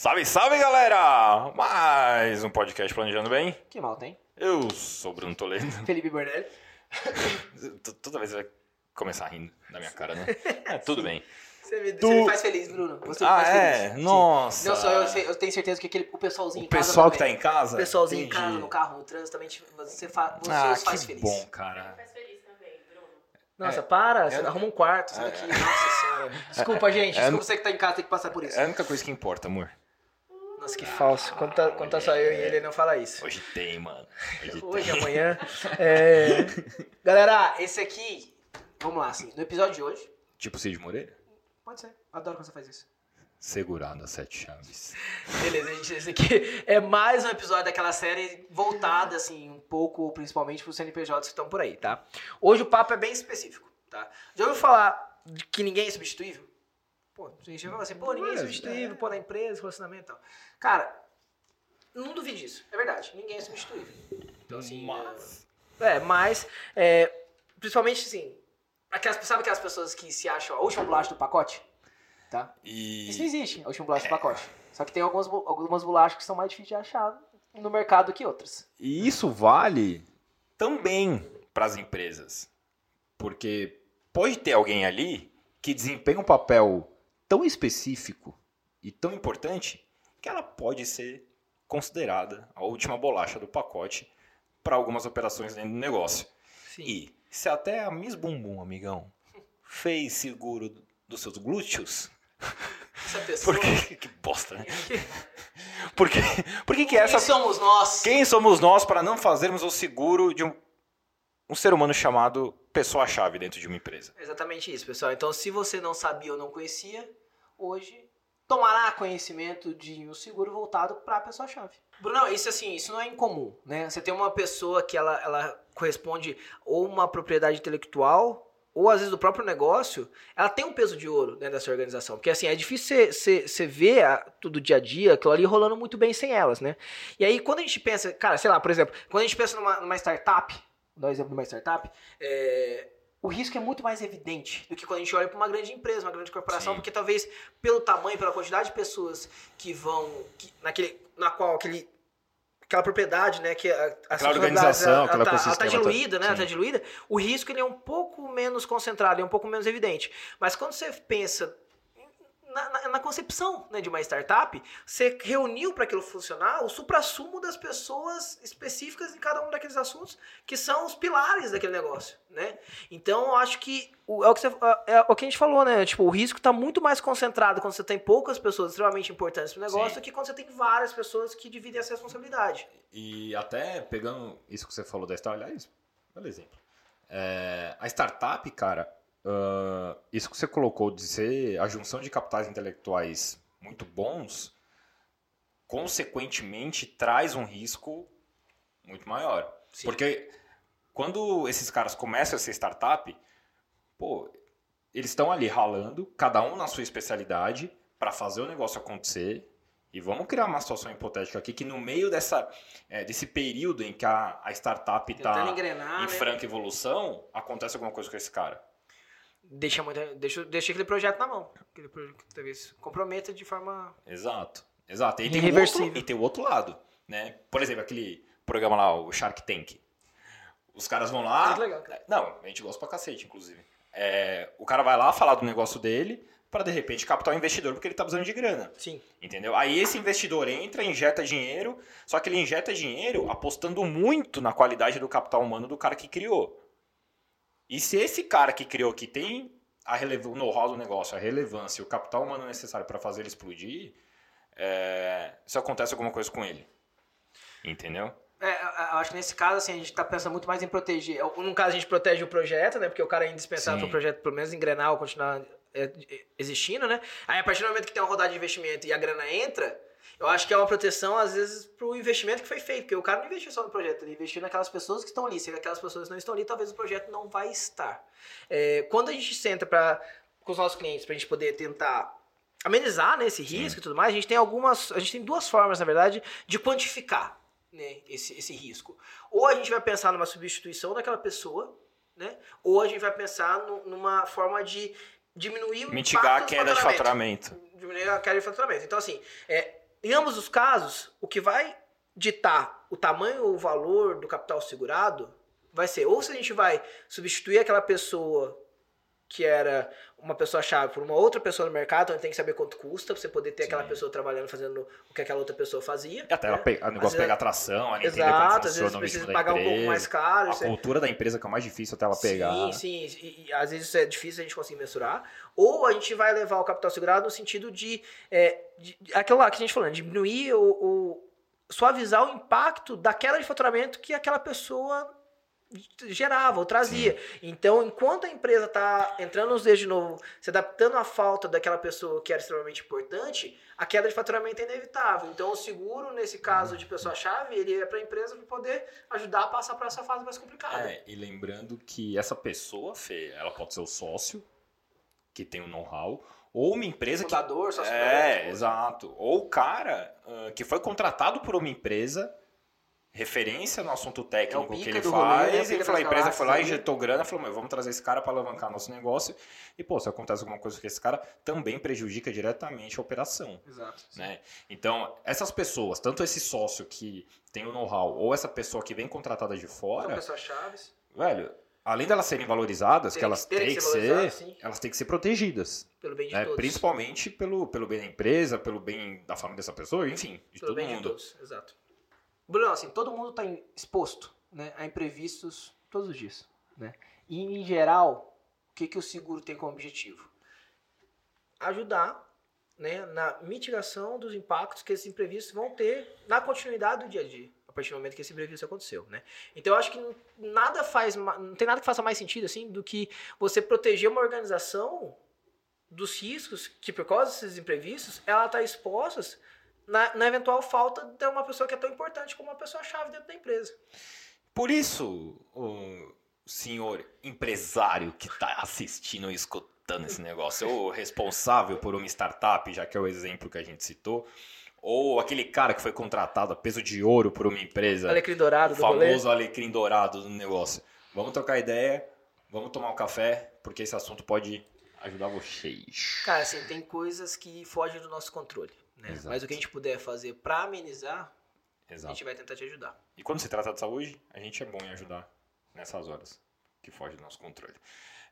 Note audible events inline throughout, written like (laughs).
Salve, salve, galera! Mais um podcast Planejando Bem. Que mal tem? Eu sou o Bruno Toledo. (laughs) Felipe Bornelli. (laughs) T- Toda vez vai começar rindo da minha cara, né? É, tudo bem. Você me, Tu- você me faz feliz, Bruno. Você me Ah, faz é? feliz. Sim. Nossa! Não só eu, sei- eu tenho certeza que aquele, o pessoalzinho O em casa pessoal que tá também. em casa? O pessoalzinho Entendi. em casa, no carro, no trânsito, também te- você, fa, você Ah, os faz que feliz. bom, cara. faz feliz também, Bruno. Nossa, É. para, você É. arruma um quarto, sai daqui. Nossa senhora. Desculpa, gente. É. Desculpa você que tá em casa, tem que passar por isso. É a única coisa que importa, amor. Nossa, que falso. Quando tá, quando tá só eu e ele, ele não fala isso. Hoje tem, mano. Hoje, Hoje, tem. amanhã. (laughs) É... Galera, esse aqui, vamos lá, assim, no episódio de hoje, Tipo Cid Moreira? pode ser, adoro quando você faz isso. Segurado as sete chaves. Beleza, gente, esse aqui é mais um episódio daquela série voltada, assim, um pouco, principalmente para os CNPJs que estão por aí, tá? Hoje o papo é bem específico, tá? Já ouviu falar de que ninguém é substituível? Pô, a gente vai falar assim, pô, ninguém é substituível, pô, na empresa, relacionamento e tal. Cara, não duvide disso, é verdade, ninguém é substituível. Então, assim, Mas- é, mas, é, principalmente, assim, aquelas, sabe aquelas pessoas que se acham a última bolacha do pacote? Tá? Isso não E existe, a última bolacha do pacote. Só que tem algumas, algumas bolachas que são mais difíceis de achar no mercado que outras. E isso vale também para as empresas. Porque pode ter alguém ali que desempenha um papel tão específico e tão importante que ela pode ser considerada a última bolacha do pacote para algumas operações dentro do negócio. Sim. E se até a Miss Bumbum, amigão, fez seguro dos seus glúteos, Essa pessoa. por que, bosta, né? (laughs) Por que, por que, que essa Quem somos nós? quem somos nós para não fazermos o seguro de um, um ser humano chamado pessoa-chave dentro de uma empresa? Exatamente isso, pessoal. Então, se você não sabia ou não conhecia, hoje tomará conhecimento de um seguro voltado para a pessoa-chave. Bruno, isso assim, isso não é incomum, né? Você tem uma pessoa que ela, ela corresponde ou uma propriedade intelectual ou às vezes do próprio negócio, ela tem um peso de ouro dentro dessa organização. Porque assim, é difícil você ver a- tudo dia a dia, aquilo ali rolando muito bem sem elas, né? E aí, quando a gente pensa, cara, sei lá, por exemplo, quando a gente pensa numa, numa startup, vou dar um exemplo de uma startup, é, o risco é muito mais evidente do que quando a gente olha para uma grande empresa, uma grande corporação, Sim. porque talvez pelo tamanho, pela quantidade de pessoas que vão, que- naquele, na qual aquele aquela propriedade, né, que a, Aquela organização, ela, aquele ela tá, tá diluída, né, tá sim. diluída, o risco ele é um pouco menos concentrado, é um pouco menos evidente. Mas quando você pensa na, na- na concepção né, de uma startup, você reuniu para aquilo funcionar o suprassumo das pessoas específicas em cada um daqueles assuntos que são os pilares daquele negócio, né? Então, eu acho que o, é, o que você, é o que a gente falou, né? Tipo, o risco está muito mais concentrado quando você tem poucas pessoas extremamente importantes para o negócio Sim. do que quando você tem várias pessoas que dividem essa responsabilidade. E até pegando isso que você falou da startup, aliás, olha exemplo. É, a startup, cara, ah, isso que você colocou de ser a junção de capitais intelectuais muito bons, consequentemente traz um risco muito maior. Sim. Porque quando esses caras começam a ser startup, pô, eles estão ali ralando, cada um na sua especialidade, para fazer o negócio acontecer. E vamos criar uma situação hipotética aqui que no meio dessa, é, desse período em que a, a startup está em né? franca evolução, acontece alguma coisa com esse cara. Deixa, muito, deixa, deixa aquele projeto na mão. Aquele projeto que talvez comprometa de forma. Exato. Exato. E tem, o outro, e tem o outro lado, né? Por exemplo, aquele programa lá, o Shark Tank. Os caras vão lá... Muito legal, cara. Não, a gente gosta pra cacete, inclusive. É, o cara vai lá falar do negócio dele para de repente captar um investidor porque ele tá precisando de grana, Sim. entendeu? Aí esse investidor entra, injeta dinheiro, só que ele injeta dinheiro apostando muito na qualidade do capital humano do cara que criou. E se esse cara que criou que tem a o know-how do negócio, a relevância, o capital humano necessário para fazer ele explodir, é, se acontece alguma coisa com ele. Entendeu? É, eu- acho que nesse caso, assim, a gente tá pensando muito mais em proteger. Num caso, a gente protege o projeto, né? Porque o cara é indispensável para o projeto, pelo menos, engrenar ou continuar é, é, existindo, né? Aí, a partir do momento que tem uma rodada de investimento e a grana entra, eu acho que é uma proteção, às vezes, pro investimento que foi feito. Porque o cara não investiu só no projeto, ele investiu naquelas pessoas que estão ali. Se aquelas pessoas não estão ali, talvez o projeto não vai estar. É, quando a gente senta pra, com os nossos clientes pra gente poder tentar amenizar né, esse risco e tudo mais, a gente tem algumas. A gente tem duas formas, na verdade, de quantificar né, esse, esse risco. Ou a gente vai pensar numa substituição daquela pessoa, né? Ou a gente vai pensar nu- numa forma de diminuir o Mitigar a queda de faturamento. Diminuir a queda de faturamento. Então, assim, é, em ambos os casos, o que vai ditar o tamanho ou o valor do capital segurado vai ser ou se a gente vai substituir aquela pessoa que era uma pessoa-chave por uma outra pessoa no mercado, então tem que saber quanto custa pra você poder ter Sim. aquela pessoa trabalhando fazendo o que aquela outra pessoa fazia. E até ela né? pe- o negócio pegar atração, ela entender como Exato, às vezes precisa pagar um pouco empresa. mais caro. A cultura da empresa que é o mais difícil até ela pegar. Sim, sim. E, e às vezes isso é difícil a gente conseguir mensurar. Ou a gente vai levar o capital segurado no sentido de, é, de- aquilo lá que a gente falando, diminuir o, o- suavizar o impacto da queda de faturamento que aquela pessoa gerava ou trazia. Então, enquanto a empresa está entrando nos dias de novo, se adaptando à falta daquela pessoa que era extremamente importante, a queda de faturamento é inevitável. Então, o seguro, nesse caso de pessoa-chave, ele é para a empresa para poder ajudar a passar por essa fase mais complicada. É, e lembrando que essa pessoa, Fê, ela pode ser o sócio, que tem o know-how, ou uma empresa que. Fundador, sócio É, exato. Ou o cara ah, que foi contratado por uma empresa, referência no assunto técnico É que ele rolê, é faz, pica ele falou, a empresa foi lá, injetou grana, falou, meu, vamos trazer esse cara para alavancar nosso negócio. E, pô, se acontece alguma coisa com esse cara, também prejudica diretamente a operação. Exato. Né? Então, essas pessoas, tanto esse sócio que tem o know-how, ou essa pessoa que vem contratada de São fora, pessoas chaves. velho, além delas serem valorizadas, Tem que elas têm que ser ser, elas têm que ser protegidas. Pelo bem de né? todos. Principalmente pelo, pelo bem da empresa, pelo bem da família dessa pessoa, enfim, de Pelo todo bem de mundo. todos. Exato. Bruno, assim, todo mundo está exposto né, a imprevistos todos os dias. Né? E, em geral, o que, que o seguro tem como objetivo? Ajudar né, na mitigação dos impactos que esses imprevistos vão ter na continuidade do dia a dia. A partir do momento que esse imprevisto aconteceu, né? Então eu acho que nada faz, não tem nada que faça mais sentido assim do que você proteger uma organização dos riscos que por causa desses imprevistos ela está exposta na, na eventual falta de uma pessoa que é tão importante como uma pessoa chave dentro da empresa. Por isso, o senhor empresário que está assistindo e escutando esse negócio, ou responsável por uma startup, já que é o exemplo que a gente citou, ou aquele cara que foi contratado a peso de ouro por uma empresa, Alecrim dourado o do rolê. famoso alecrim dourado do negócio. Vamos trocar ideia, vamos tomar um café, porque esse assunto pode ajudar vocês. Cara, assim, tem coisas que fogem do nosso controle. Né? Mas o que a gente puder fazer para amenizar, a Exato. gente vai tentar te ajudar. E quando se trata de saúde, a gente é bom em ajudar nessas horas que foge do nosso controle.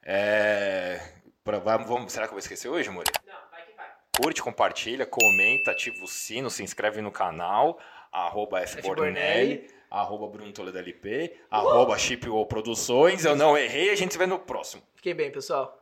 É... pra- vamos- será que eu vou esquecer hoje, amor? Não, vai que vai. Curte, compartilha, comenta, ativa o sino, se inscreve no canal, arroba fbornelli, arroba Bruno Toledo LP, arroba Chipwall Produções. Eu não errei, a gente se vê no próximo. Fiquem bem, pessoal.